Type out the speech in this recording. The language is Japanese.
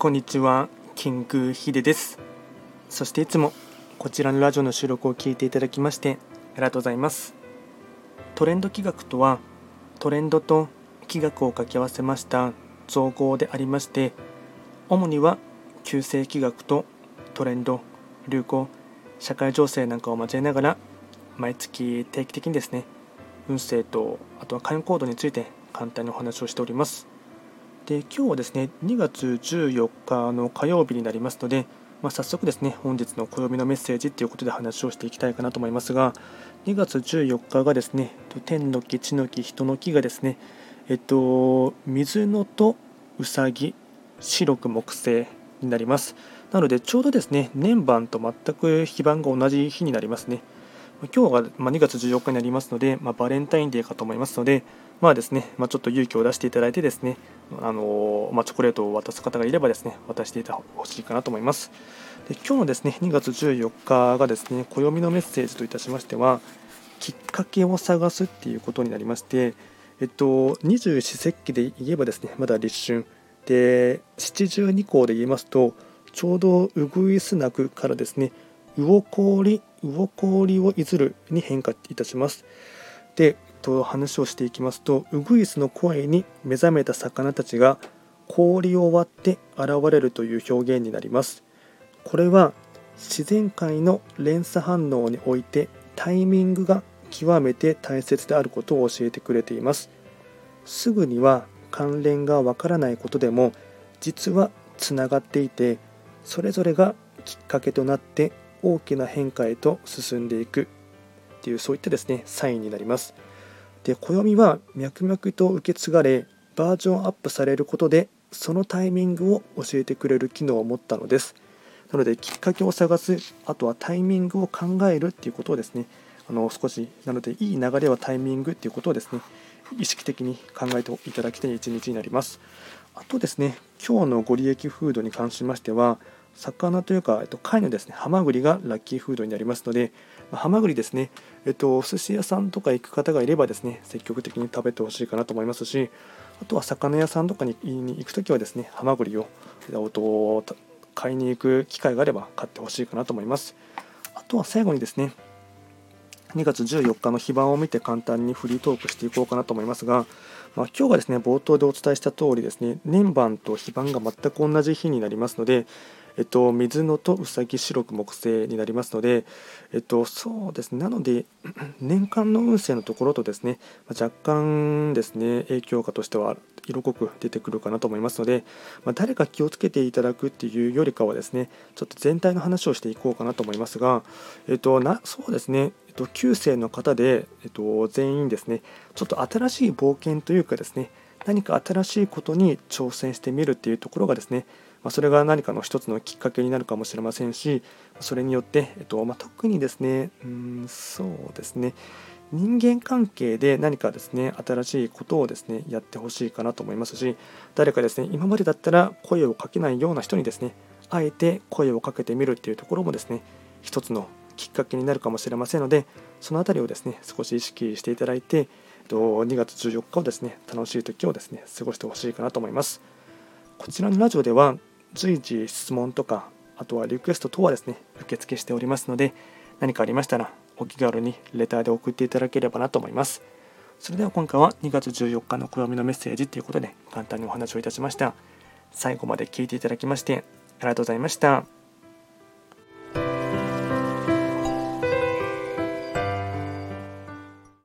こんにちは、キングヒデです。そしていつもこちらのラジオの収録を聞いていただきましてありがとうございます。トレンド企画とはトレンドと企画を掛け合わせました造語でありまして主には旧世企画とトレンド、流行、社会情勢なんかを交えながら毎月定期的にですね運勢とあとは会員コードについて簡単にお話をしております。で今日はですね2月14日の火曜日になりますので、まあ、早速ですね本日の暦のメッセージということで話をしていきたいかなと思いますが2月14日がですね天の木地の木人の木がですねえっと水のとうさぎ白く木星になります。なのでちょうどですね年番と全く非番が同じ日になりますね。今日が2月14日になりますので、まあ、バレンタインデーかと思いますので、まあですねまあ、ちょっと勇気を出していただいてですね、あのまあ、チョコレートを渡す方がいればですね渡していたほしいかなと思います。で今日のですね2月14日がですね暦のメッセージといたしましてはきっかけを探すっていうことになりまして、えっと、二十四節気で言えばですねまだ立春で七十二項で言いますとちょうどうぐいすなくからですね魚氷魚氷をいずるに変化いたします。で、と話をしていきますとウグイスの声に目覚めた魚たちが氷を割って現れるという表現になります。これは自然界の連鎖反応においてタイミングが極めて大切であることを教えてくれています。すぐには関連がわからないことでも実はつながっていてそれぞれがきっかけとなって大きな変化へと進んでいくっていうそういったですねサインになりますで暦は脈々と受け継がれバージョンアップされることでそのタイミングを教えてくれる機能を持ったのです。なのできっかけを探すあとはタイミングを考えるっていうことをですねあの少しなのでいい流れはタイミングっていうことをですね意識的に考えていただきたい一日になります。あとですね今日のご利益フードに関しましては魚というか、えっと、貝のですね、ハマグリがラッキーフードになりますので、まハマグリですね、えっと、お寿司屋さんとか行く方がいればですね、積極的に食べてほしいかなと思いますし、あとは魚屋さんとかに行くときはですね、ハマグリを、買いに行く機会があれば買ってほしいかなと思います。あとは最後にですね、2月14日の非番を見て簡単にフリートークしていこうかなと思いますが、まあ、今日がですね冒頭でお伝えした通りですね年番と非番が全く同じ日になりますので、えっと、水のとうさぎ白く木星になりますので、えっと、そうですね、なので、年間の運勢のところとですね、若干ですね、影響下としては色濃く出てくるかなと思いますので、まあ、誰か気をつけていただくっていうよりかはですね、ちょっと全体の話をしていこうかなと思いますが、えっと、なそうですね、えっと、9世の方で、えっと、全員ですね、ちょっと新しい冒険というかですね、何か新しいことに挑戦してみるっていうところがですね、ま、それが何かの一つのきっかけになるかもしれませんしそれによって、えっとま、特にですねうんそうですね人間関係で何かですね新しいことをですねやってほしいかなと思いますし誰かですね今までだったら声をかけないような人にですねあえて声をかけてみるっていうところもですね一つのきっかけになるかもしれませんのでその辺りをですね少し意識していただいて2月14日をですね楽しい時をですね過ごしてほしいかなと思います。こちらのラジオでは随時質問とかあとはリクエスト等はですね受付しておりますので何かありましたらお気軽にレターで送っていただければなと思いますそれでは今回は2月14日の暦のメッセージということで簡単にお話をいたしました最後まで聞いていただきましてありがとうございました。